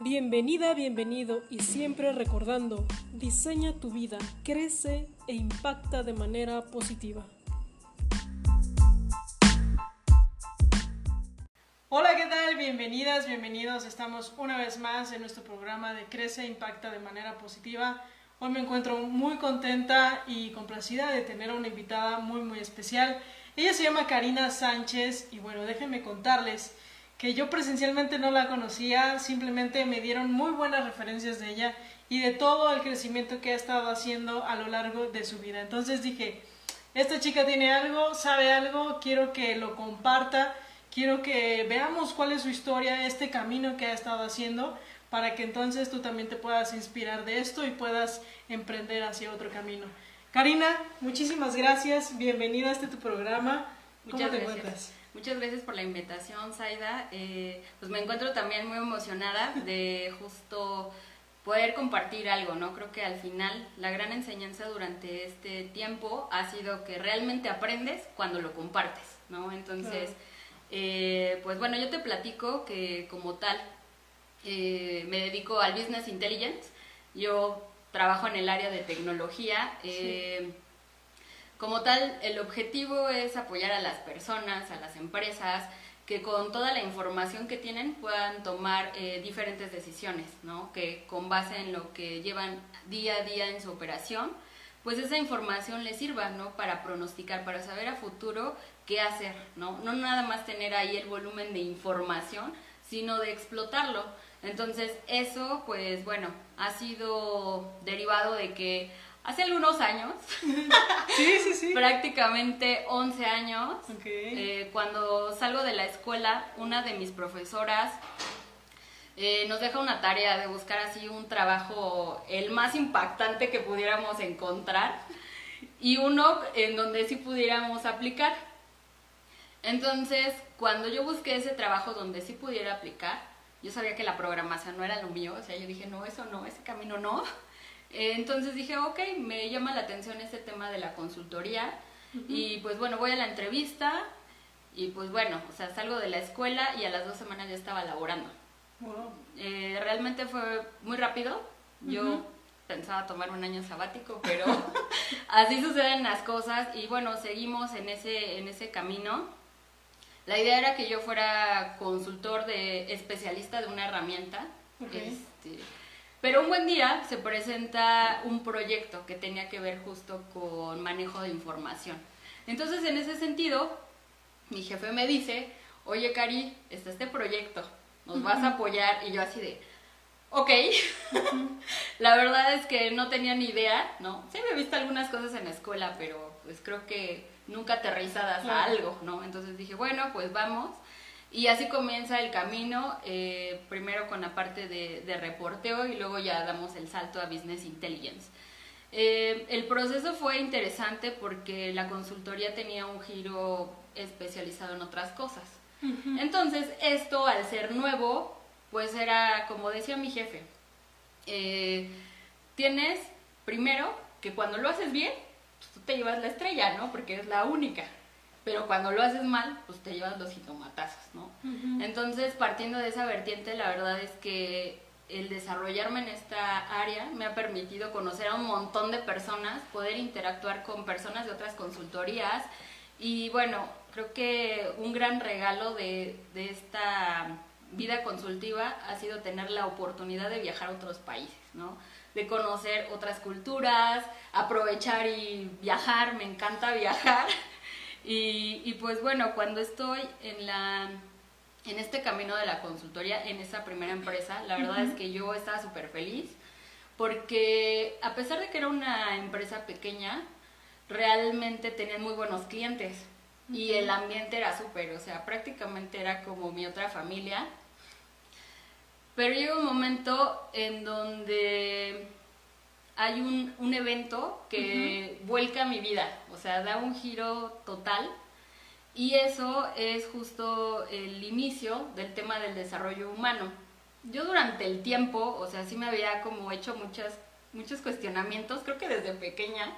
Bienvenida, bienvenido y siempre recordando, diseña tu vida, crece e impacta de manera positiva. Hola, ¿qué tal? Bienvenidas, bienvenidos. Estamos una vez más en nuestro programa de Crece e Impacta de manera positiva. Hoy me encuentro muy contenta y complacida de tener a una invitada muy, muy especial. Ella se llama Karina Sánchez y bueno, déjenme contarles que yo presencialmente no la conocía, simplemente me dieron muy buenas referencias de ella y de todo el crecimiento que ha estado haciendo a lo largo de su vida. Entonces dije, esta chica tiene algo, sabe algo, quiero que lo comparta, quiero que veamos cuál es su historia, este camino que ha estado haciendo, para que entonces tú también te puedas inspirar de esto y puedas emprender hacia otro camino. Karina, muchísimas gracias, bienvenida a este tu programa. ¿Cómo Muchas te gracias. encuentras? Muchas gracias por la invitación, Zaida. Eh, pues me encuentro también muy emocionada de justo poder compartir algo, ¿no? Creo que al final la gran enseñanza durante este tiempo ha sido que realmente aprendes cuando lo compartes, ¿no? Entonces, eh, pues bueno, yo te platico que como tal eh, me dedico al Business Intelligence. Yo trabajo en el área de tecnología. Como tal, el objetivo es apoyar a las personas, a las empresas, que con toda la información que tienen puedan tomar eh, diferentes decisiones, ¿no? Que con base en lo que llevan día a día en su operación, pues esa información les sirva, ¿no? Para pronosticar, para saber a futuro qué hacer, ¿no? No nada más tener ahí el volumen de información, sino de explotarlo. Entonces, eso, pues bueno, ha sido derivado de que hace algunos años, sí, sí, sí. prácticamente 11 años, eh, cuando salgo de la escuela, una de mis profesoras eh, nos deja una tarea de buscar así un trabajo el más impactante que pudiéramos encontrar y uno en donde sí pudiéramos aplicar. Entonces, cuando yo busqué ese trabajo donde sí pudiera aplicar, yo sabía que la programación no era lo mío, o sea, yo dije, no, eso no, ese camino no. Eh, entonces dije, ok, me llama la atención este tema de la consultoría y pues bueno, voy a la entrevista y pues bueno, o sea, salgo de la escuela y a las dos semanas ya estaba laborando. Eh, realmente fue muy rápido, yo pensaba tomar un año sabático, pero así suceden las cosas y bueno, seguimos en ese, en ese camino. La idea era que yo fuera consultor de especialista de una herramienta. Este, pero un buen día se presenta un proyecto que tenía que ver justo con manejo de información. Entonces, en ese sentido, mi jefe me dice, oye, Cari, está este proyecto, nos vas a apoyar. Y yo así de, ok. la verdad es que no tenía ni idea, ¿no? Sí había visto algunas cosas en la escuela, pero pues creo que nunca aterrizadas a algo, ¿no? Entonces dije, bueno, pues vamos. Y así comienza el camino, eh, primero con la parte de, reporteo y luego ya damos el salto a Business Intelligence. Eh, el proceso fue interesante porque la consultoría tenía un giro especializado en otras cosas. Entonces, esto al ser nuevo, pues era como decía mi jefe, eh, tienes primero que cuando lo haces bien, pues, tú te llevas la estrella, ¿no? Porque es la única pero cuando lo haces mal, pues te llevas los jitomatazos, ¿no? Entonces, partiendo de esa vertiente, la verdad es que el desarrollarme en esta área me ha permitido conocer a un montón de personas, poder interactuar con personas de otras consultorías y bueno, creo que un gran regalo de, de esta vida consultiva ha sido tener la oportunidad de viajar a otros países, ¿no? de conocer otras culturas, aprovechar y viajar, me encanta viajar. Y, pues bueno, cuando estoy en la en este camino de la consultoría, en esa primera empresa, la verdad es que yo estaba súper feliz porque a pesar de que era una empresa pequeña, realmente tenían muy buenos clientes y el ambiente era súper, o sea, prácticamente era como mi otra familia. Pero llega un momento en donde hay un, un evento que vuelca mi vida, o sea, da un giro total. Y eso es justo el inicio del tema del desarrollo humano. Yo durante el tiempo, o sea, sí me había como hecho muchas, muchos cuestionamientos, creo que desde pequeña,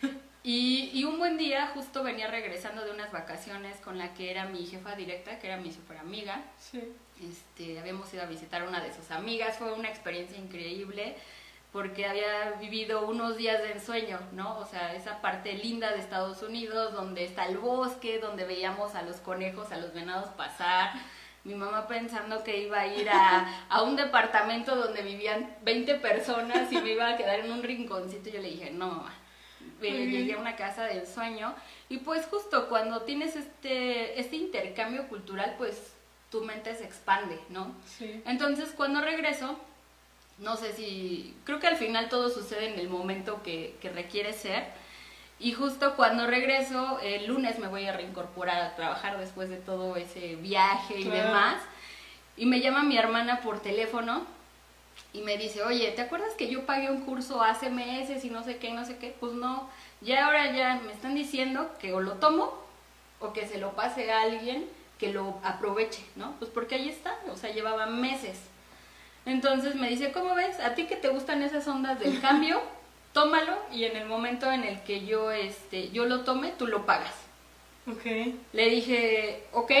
Y, y, un buen día justo venía regresando de unas vacaciones con la que era mi jefa directa, que era mi super amiga. Sí. Este, habíamos ido a visitar a una de sus amigas, fue una experiencia increíble porque había vivido unos días de ensueño, ¿no? O sea, esa parte linda de Estados Unidos, donde está el bosque, donde veíamos a los conejos, a los venados pasar. Mi mamá pensando que iba a ir a, a un departamento donde vivían 20 personas y me iba a quedar en un rinconcito. Yo le dije, no, mamá. Llegué a una casa de ensueño y pues justo cuando tienes este, este intercambio cultural, pues tu mente se expande, ¿no? Sí. Entonces cuando regreso, no sé si, creo que al final todo sucede en el momento que, requiere ser. Y justo cuando regreso, el lunes me voy a reincorporar a trabajar después de todo ese viaje y demás. Y me llama mi hermana por teléfono y me dice, oye, ¿te acuerdas que yo pagué un curso hace meses y no sé qué, no sé qué? Pues no, ya ahora ya me están diciendo que o lo tomo o que se lo pase a alguien que lo aproveche, ¿no? Pues porque ahí está, o sea, llevaba meses. Entonces me dice, ¿cómo ves? ¿A ti que te gustan esas ondas del cambio? Tómalo y en el momento en el que yo, este, yo lo tome, tú lo pagas. Ok. Le dije, ok.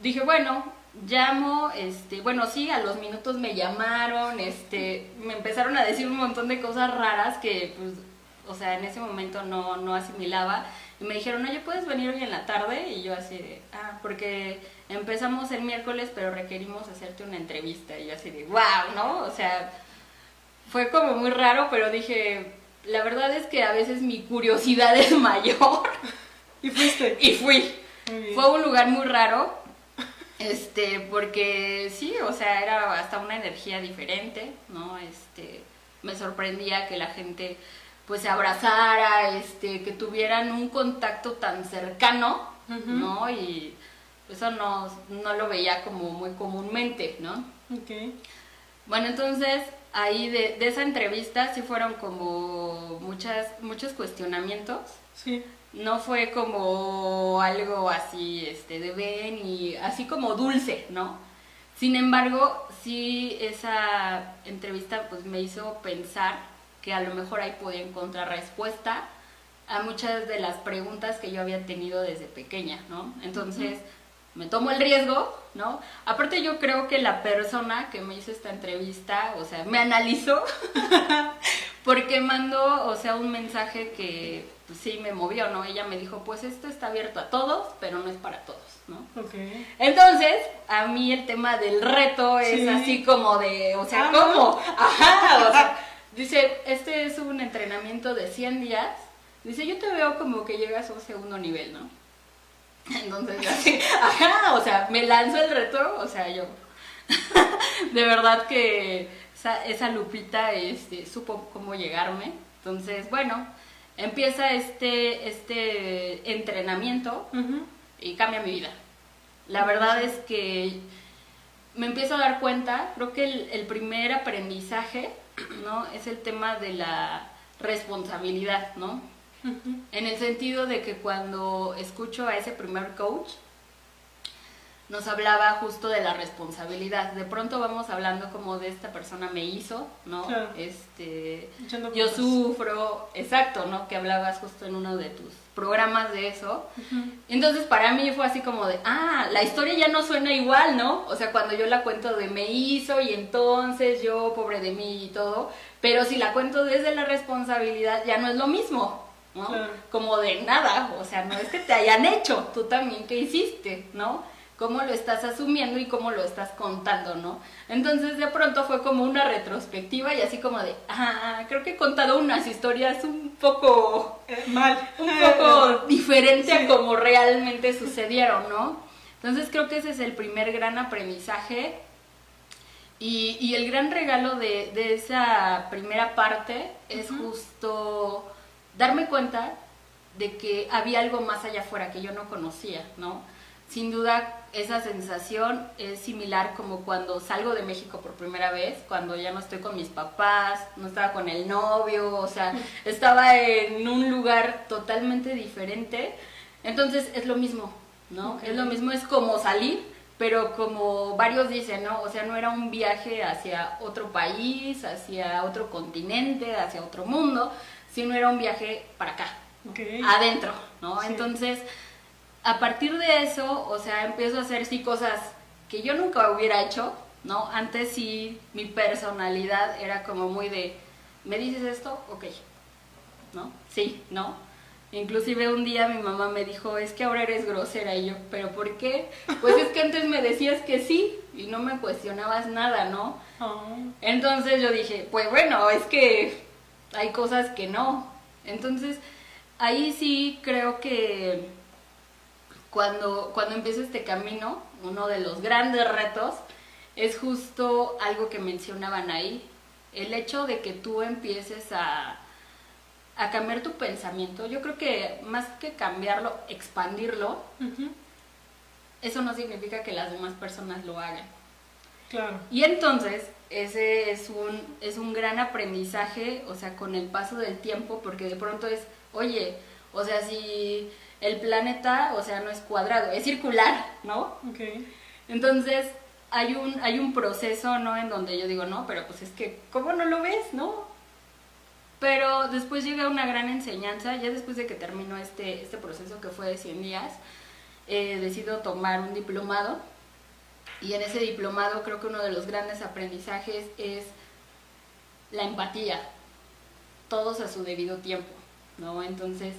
Dije, bueno, llamo, este, bueno, sí, a los minutos me llamaron, este, me empezaron a decir un montón de cosas raras que, pues, o sea, en ese momento no, no asimilaba. Y me dijeron, oye, ¿puedes venir hoy en la tarde? Y yo así de, ah, porque empezamos el miércoles, pero requerimos hacerte una entrevista. Y yo así de, wow, ¿no? O sea, fue como muy raro, pero dije, la verdad es que a veces mi curiosidad es mayor. ¿Y fuiste? Y fui. Fue un lugar muy raro, este, porque sí, o sea, era hasta una energía diferente, ¿no? Este, me sorprendía que la gente pues se abrazara, este, que tuvieran un contacto tan cercano, ¿no? Y eso no, no, lo veía como muy comúnmente, ¿no? Okay. Bueno, entonces ahí de, de, esa entrevista sí fueron como muchas, muchos cuestionamientos. Sí. No fue como algo así, este, de ven y así como dulce, ¿no? Sin embargo, sí esa entrevista pues me hizo pensar que a lo mejor ahí podía encontrar respuesta a muchas de las preguntas que yo había tenido desde pequeña, ¿no? Entonces, me tomo el riesgo, ¿no? Aparte yo creo que la persona que me hizo esta entrevista, o sea, me analizó porque mandó, o sea, un mensaje que pues, sí me movió, ¿no? Ella me dijo, pues esto está abierto a todos, pero no es para todos, ¿no? Okay. Entonces, a mí el tema del reto es así como de, o sea, ah, ¿cómo? Ajá, o sea, Dice, este es un entrenamiento de 100 días. Dice, yo te veo como que llegas a un segundo nivel, ¿no? Entonces, así, ajá, o sea, me lanzo el reto, o sea, yo. de verdad que esa, Lupita este, supo cómo llegarme. Entonces, bueno, empieza este, este entrenamiento y cambia mi vida. La verdad es que me empiezo a dar cuenta, creo que el, el primer aprendizaje ¿no? Es el tema de la responsabilidad, ¿no? En el sentido de que cuando escucho a ese primer coach, nos hablaba justo de la responsabilidad. De pronto vamos hablando como de esta persona me hizo, ¿no? Este, yo sufro, exacto, ¿no? Que hablabas justo en uno de tus programas de eso. Entonces para mí fue así como de, ah, la historia ya no suena igual, ¿no? O sea, cuando yo la cuento de me hizo y entonces yo, pobre de mí y todo, pero si la cuento desde la responsabilidad ya no es lo mismo, ¿no? Como de nada, o sea, no es que te hayan hecho, tú también que hiciste, ¿no? Cómo lo estás asumiendo y cómo lo estás contando, ¿no? Entonces de pronto fue como una retrospectiva y así como de, ah, creo que he contado unas historias un poco eh, mal, un poco diferente a como realmente sucedieron, ¿no? Entonces creo que ese es el primer gran aprendizaje y, y el gran regalo de, de esa primera parte es justo darme cuenta de que había algo más allá afuera que yo no conocía, ¿no? Sin duda esa sensación es similar como cuando salgo de México por primera vez, cuando ya no estoy con mis papás, no estaba con el novio, o sea, estaba en un lugar totalmente diferente. Entonces es lo mismo, ¿no? Es lo mismo, es como salir, pero como varios dicen, ¿no? O sea, no era un viaje hacia otro país, hacia otro continente, hacia otro mundo, sino era un viaje para acá, adentro, ¿no? Entonces, a partir de eso, o sea, empiezo a hacer sí cosas que yo nunca hubiera hecho, ¿no? Antes sí mi personalidad era como muy de, ¿me dices esto? Ok, ¿no? Sí, ¿no? Inclusive un día mi mamá me dijo, es que ahora eres grosera y yo, ¿pero por qué? Pues es que antes me decías que sí y no me cuestionabas nada, ¿no? Oh. Entonces yo dije, pues bueno, es que hay cosas que no. Entonces ahí sí creo que cuando, cuando empiezo este camino, uno de los grandes retos es justo algo que mencionaban ahí, el hecho de que tú empieces a a cambiar tu pensamiento. Yo creo que más que cambiarlo, expandirlo, eso no significa que las demás personas lo hagan. Claro. Y entonces, ese es un, es un gran aprendizaje, o sea, con el paso del tiempo, porque de pronto es, oye, o sea, si el planeta, o sea, no es cuadrado, es circular, ¿no? Ok. Entonces, hay un, hay un proceso, ¿no? En donde yo digo, no, pero pues es que, ¿cómo no lo ves, no? Pero después llega una gran enseñanza, ya después de que terminó este, este proceso que fue de 100 días, eh, decido tomar un diplomado y en ese diplomado creo que uno de los grandes aprendizajes es la empatía, todos a su debido tiempo, ¿no? Entonces,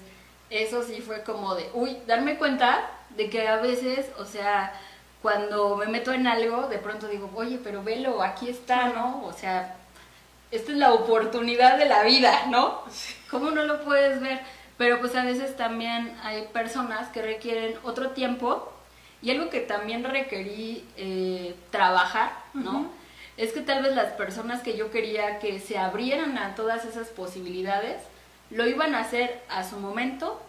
eso sí fue como de, uy, darme cuenta de que a veces, o sea, cuando me meto en algo, de pronto digo, oye, pero velo, aquí está, ¿no? O sea, esta es la oportunidad de la vida, ¿no? ¿Cómo no lo puedes ver? Pero pues a veces también hay personas que requieren otro tiempo y algo que también requerí eh, trabajar, ¿no? Es que tal vez las personas que yo quería que se abrieran a todas esas posibilidades, lo iban a hacer a su momento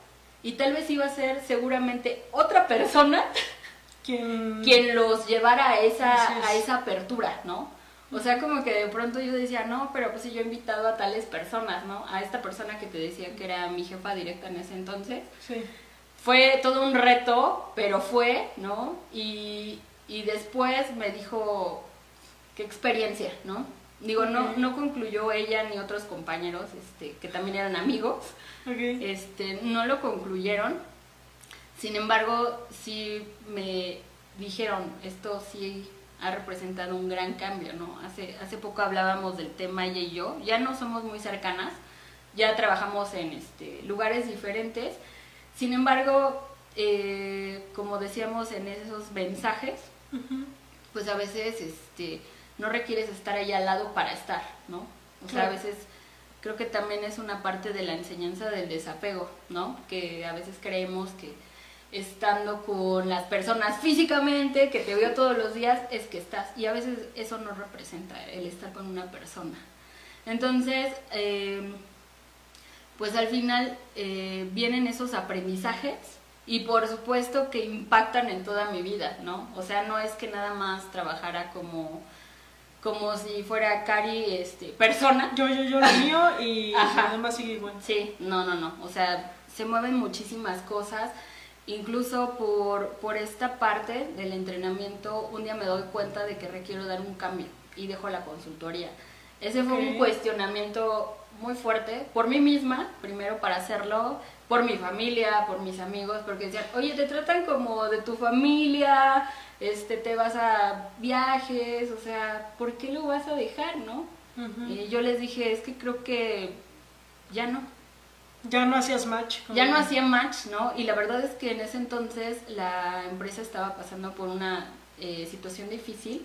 y tal vez iba a ser seguramente otra persona quien, quien los llevara a esa, a esa apertura, ¿no? O sea, como que de pronto yo decía, no, pero pues si yo he invitado a tales personas, ¿no? A esta persona que te decía que era mi jefa directa en ese entonces. Sí. Fue todo un reto, pero fue, ¿no? Y, y después me dijo, qué experiencia, ¿no? Digo, no, no concluyó ella ni otros compañeros, este, que también eran amigos, este, no lo concluyeron. Sin embargo, sí me dijeron, esto sí ha representado un gran cambio, ¿no? Hace, hace poco hablábamos del tema ella y yo, ya no somos muy cercanas, ya trabajamos en este, lugares diferentes, sin embargo, eh, como decíamos en esos mensajes, pues a veces este, no requieres estar ahí al lado para estar, ¿no? O sea, a veces creo que también es una parte de la enseñanza del desapego, ¿no? Que a veces creemos que estando con las personas físicamente, que te veo todos los días, es que estás. Y a veces eso no representa el estar con una persona. Entonces, em, pues al final eh, vienen esos aprendizajes y por supuesto que impactan en toda mi vida, ¿no? O sea, no es que nada más trabajara como como si fuera Cari este persona. Yo, yo, yo lo mío y nada más sigue igual. Sí, no, no, no. O sea, se mueven muchísimas cosas Incluso por, por esta parte del entrenamiento, un día me doy cuenta de que requiero dar un cambio y dejo la consultoría. Ese fue un cuestionamiento muy fuerte por mí misma, primero para hacerlo, por mi familia, por mis amigos, porque decían, oye, te tratan como de tu familia, este, te vas a viajes, o sea, ¿por qué lo vas a dejar, no? Y yo les dije, es que creo que ya no, ya no hacías match. Ya no hacía match, ¿no? Y la verdad es que en ese entonces la empresa estaba pasando por una eh, situación difícil.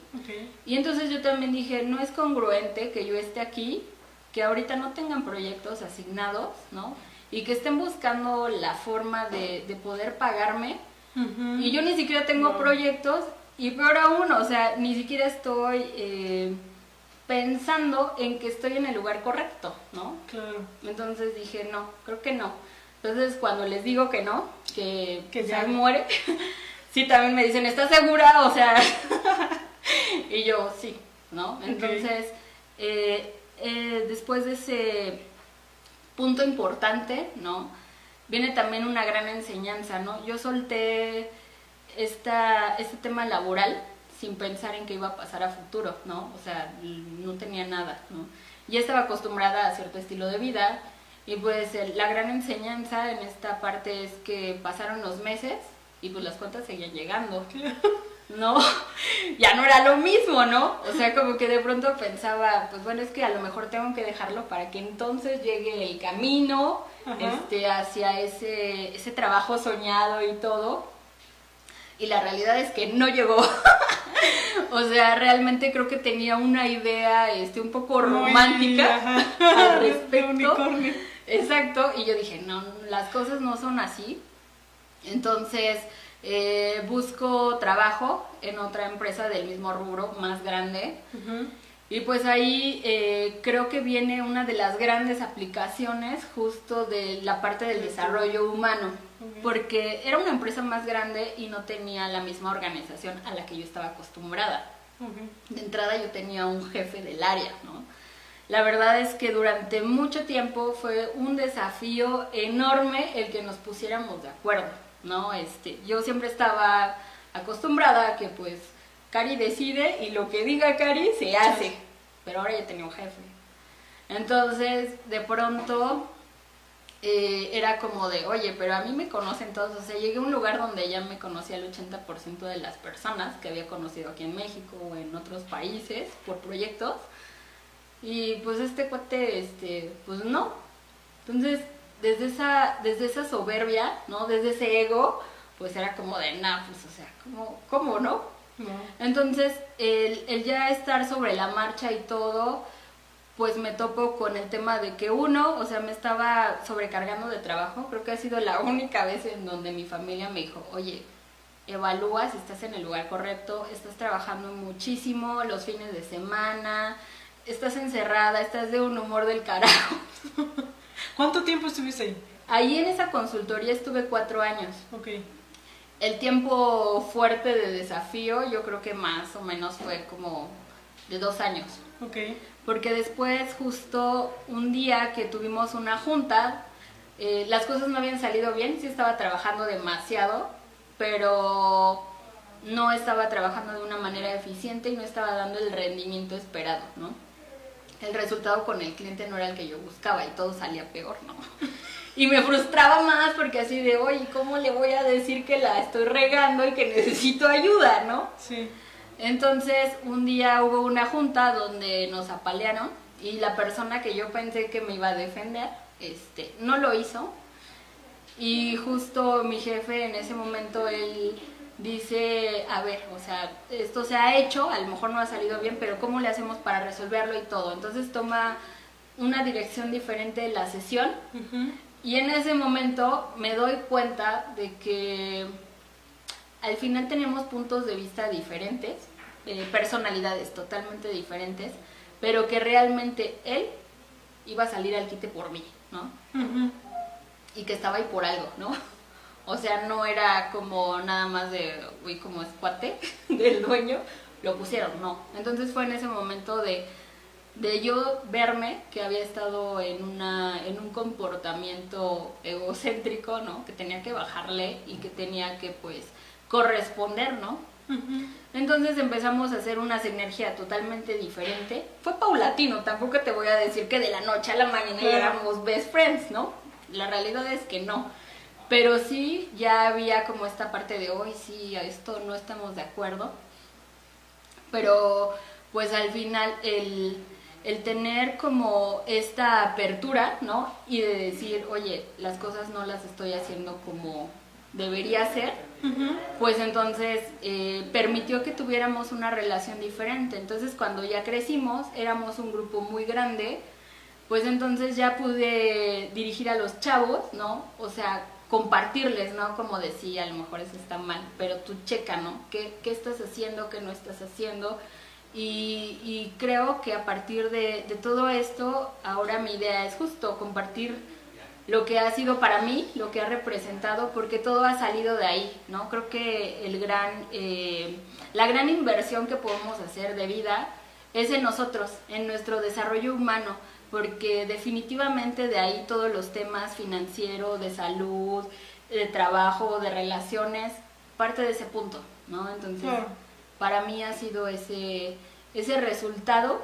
Y entonces yo también dije, no es congruente que yo esté aquí, que ahorita no tengan proyectos asignados, ¿no? Y que estén buscando la forma de, de poder pagarme. Y yo ni siquiera tengo proyectos y peor aún, o sea, ni siquiera estoy... Eh, pensando en que estoy en el lugar correcto, ¿no? Claro. Entonces dije, no, creo que no. Entonces cuando les digo que no, que, que ya muere, sí también me dicen, ¿estás segura? O sea, y yo, sí, ¿no? Entonces, eh, eh, después de ese punto importante, ¿no? Viene también una gran enseñanza, ¿no? Yo solté esta, este tema laboral, sin pensar en qué iba a pasar a futuro, ¿no? O sea, no tenía nada, ¿no? Ya estaba acostumbrada a cierto estilo de vida Y pues la gran enseñanza en esta parte es que pasaron los meses y pues las cuentas seguían llegando. ¿no? ya no era lo mismo, ¿no? O sea, como que de pronto pensaba, pues bueno, es que a lo mejor tengo que dejarlo para que entonces llegue el camino este, hacia ese, ese trabajo soñado y todo. Y la realidad es que no llegó. o sea, realmente creo que tenía una idea este, un poco romántica al respecto. Exacto, y yo dije, no, las cosas no son así. Entonces, eh, busco trabajo en otra empresa del mismo rubro, más grande. Y pues ahí eh, creo que viene una de las grandes aplicaciones justo de la parte del desarrollo humano, porque era una empresa más grande y no tenía la misma organización a la que yo estaba acostumbrada. De entrada yo tenía un jefe del área, ¿no? La verdad es que durante mucho tiempo fue un desafío enorme el que nos pusiéramos de acuerdo ¿no? Este, yo siempre estaba acostumbrada a que pues Cari decide y lo que diga Cari se hace, pero ahora ya tenía un jefe. Entonces, de pronto eh, era como de, oye, pero a mí me conocen todos, o sea, llegué a un lugar donde ya me conocía el 80% de las personas que había conocido aquí en México o en otros países por proyectos. Y pues este cuate, este, pues no. Entonces, desde esa, desde esa soberbia, ¿no? Desde ese ego, pues era como de, nah, pues, o sea, ¿cómo, cómo no? Entonces, el, el ya estar sobre la marcha y todo, pues me topo con el tema de que uno, o sea, me estaba sobrecargando de trabajo. Creo que ha sido la única vez en donde mi familia me dijo, oye, evalúa si estás en el lugar correcto, estás trabajando muchísimo los fines de semana, estás encerrada, estás de un humor del carajo. ¿Cuánto tiempo estuviste ahí? Ahí en esa consultoría estuve cuatro años. Ok. El tiempo fuerte de desafío yo creo que más o menos fue como de dos años. Ok. Porque después justo un día que tuvimos una junta, eh, las cosas no habían salido bien, sí estaba trabajando demasiado, pero no estaba trabajando de una manera eficiente y no estaba dando el rendimiento esperado, ¿no? El resultado con el cliente no era el que yo buscaba y todo salía peor, ¿no? Y me frustraba más porque así de, oye, ¿cómo le voy a decir que la estoy regando y que necesito ayuda, ¿no? Sí. Entonces, un día hubo una junta donde nos apalearon y la persona que yo pensé que me iba a defender, este, no lo hizo. Y justo mi jefe en ese momento, él dice, a ver, o sea, esto se ha hecho, a lo mejor no ha salido bien, pero ¿cómo le hacemos para resolverlo y todo? Entonces toma una dirección diferente de la sesión y en ese momento me doy cuenta de que al final tenemos puntos de vista diferentes, eh, personalidades totalmente diferentes, pero que realmente él iba a salir al quite por mí, ¿no? Y que estaba ahí por algo, ¿no? O sea, no era como nada más de, uy, como es cuate del dueño, lo pusieron, no. Entonces fue en ese momento de, de yo verme que había estado en, una, en un comportamiento egocéntrico, ¿no? Que tenía que bajarle y que tenía que, pues, corresponder, ¿no? Entonces empezamos a hacer una sinergia totalmente diferente. Fue paulatino, tampoco te voy a decir que de la noche a la mañana éramos best friends, ¿no? La realidad es que no. Pero sí, ya había como esta parte de hoy, sí, a esto no estamos de acuerdo. Pero pues al final el, el tener como esta apertura, ¿no? Y de decir, oye, las cosas no las estoy haciendo como debería ser, pues entonces eh, permitió que tuviéramos una relación diferente. Entonces cuando ya crecimos, éramos un grupo muy grande, pues entonces ya pude dirigir a los chavos, ¿no? O sea, compartirles, ¿no? Como decía, a lo mejor eso está mal, pero tú checa, ¿no? ¿Qué, estás haciendo, qué no estás haciendo? Y, creo que a partir de, todo esto, ahora mi idea es justo compartir lo que ha sido para mí, lo que ha representado, porque todo ha salido de ahí, ¿no? Creo que el gran, eh, la gran inversión que podemos hacer de vida es en nosotros, en nuestro desarrollo humano porque definitivamente de ahí todos los temas financieros, de salud, de trabajo, de relaciones, parte de ese punto, ¿no? Entonces, para mí ha sido ese, ese resultado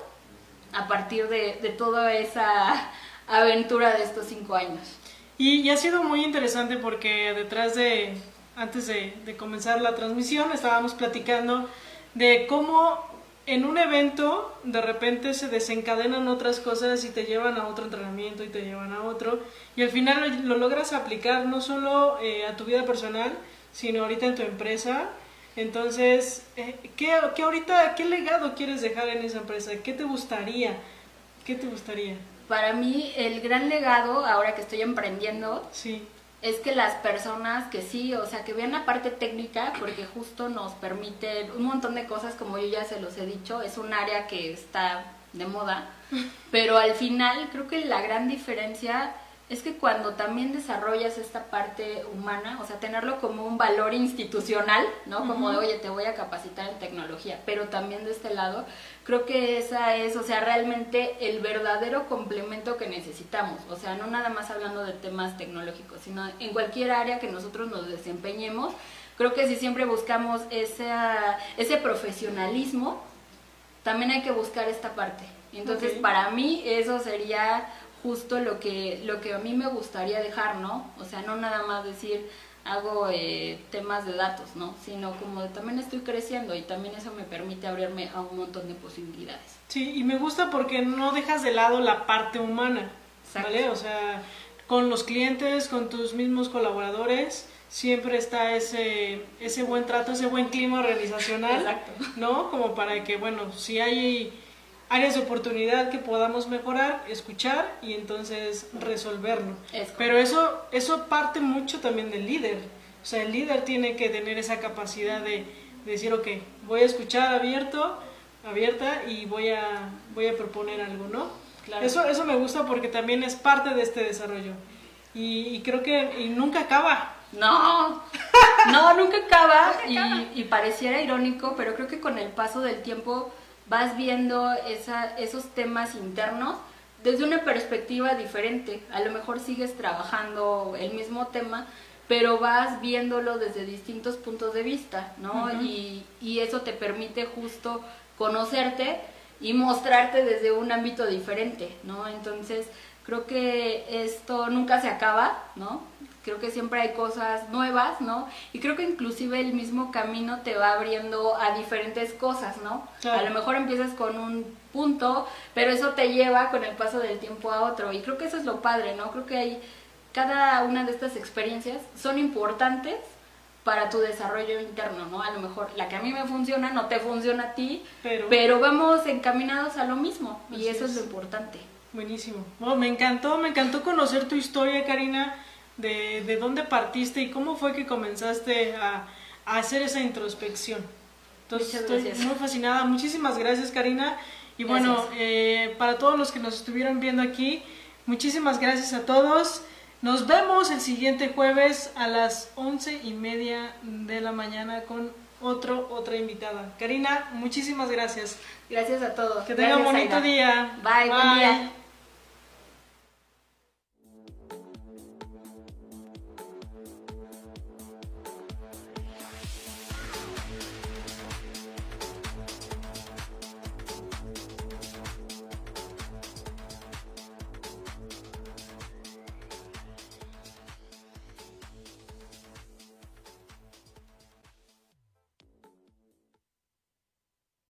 a partir de, toda esa aventura de estos cinco años. Y, ha sido muy interesante porque detrás de, antes de, de comenzar la transmisión, estábamos platicando de cómo en un evento de repente se desencadenan otras cosas y te llevan a otro entrenamiento y te llevan a otro. Y al final lo, logras aplicar no solo eh, a tu vida personal sino ahorita en tu empresa. Entonces eh, ¿qué, ¿qué, ahorita qué legado quieres dejar en esa empresa qué te gustaría qué te gustaría para mí el gran legado ahora que estoy emprendiendo sí es que las personas que sí, o sea, que vean la parte técnica, porque justo nos permite un montón de cosas, como yo ya se los he dicho, es un área que está de moda, pero al final creo que la gran diferencia es que cuando también desarrollas esta parte humana, o sea, tenerlo como un valor institucional, ¿no? Como de, oye, te voy a capacitar en tecnología, pero también de este lado, creo que esa es, o sea, realmente el verdadero complemento que necesitamos, o sea, no nada más hablando de temas tecnológicos, sino en cualquier área que nosotros nos desempeñemos, creo que si siempre buscamos esa, ese profesionalismo, también hay que buscar esta parte. Entonces, para mí eso sería justo lo que, lo que a mí me gustaría dejar, ¿no? O sea, no nada más decir hago eh, temas de datos, ¿no? Sino como también estoy creciendo y también eso me permite abrirme a un montón de posibilidades. Sí, y me gusta porque no dejas de lado la parte humana, ¿vale? O sea, con los clientes, con tus mismos colaboradores, siempre está ese, ese buen trato, ese buen clima organizacional, Exacto. ¿no? Como para que, bueno, si hay áreas de oportunidad que podamos mejorar, escuchar y entonces resolverlo. Pero eso, eso parte mucho también del líder. O sea, el líder tiene que tener esa capacidad de, decir, ok, voy a escuchar abierto, abierta y voy a, voy a proponer algo, ¿no? Eso, eso me gusta porque también es parte de este desarrollo. Y, creo que y nunca acaba. No, no, nunca acaba, y, y pareciera irónico, pero creo que con el paso del tiempo vas viendo esa, esos temas internos desde una perspectiva diferente. A lo mejor sigues trabajando el mismo tema, pero vas viéndolo desde distintos puntos de vista, ¿no? y, y, eso te permite justo conocerte y mostrarte desde un ámbito diferente, ¿no? Entonces, creo que esto nunca se acaba, ¿no? Creo que siempre hay cosas nuevas, ¿no? Y creo que inclusive el mismo camino te va abriendo a diferentes cosas, ¿no? A lo mejor empiezas con un punto, pero eso te lleva con el paso del tiempo a otro. Y creo que eso es lo padre, ¿no? Creo que hay cada una de estas experiencias son importantes para tu desarrollo interno, ¿no? A lo mejor la que a mí me funciona no te funciona a ti, pero, vamos encaminados a lo mismo y eso es. lo importante. Buenísimo. me encantó, me encantó conocer tu historia, Karina de, de dónde partiste y cómo fue que comenzaste a, a hacer esa introspección. Entonces estoy muy fascinada. Muchísimas gracias Karina. Y bueno, eh, para todos los que nos estuvieron viendo aquí, muchísimas gracias a todos. Nos vemos el siguiente jueves a las once y media de la mañana con otro, otra invitada. Karina, muchísimas gracias. Gracias a todos. Que tengan un bonito día. Bye, buen día.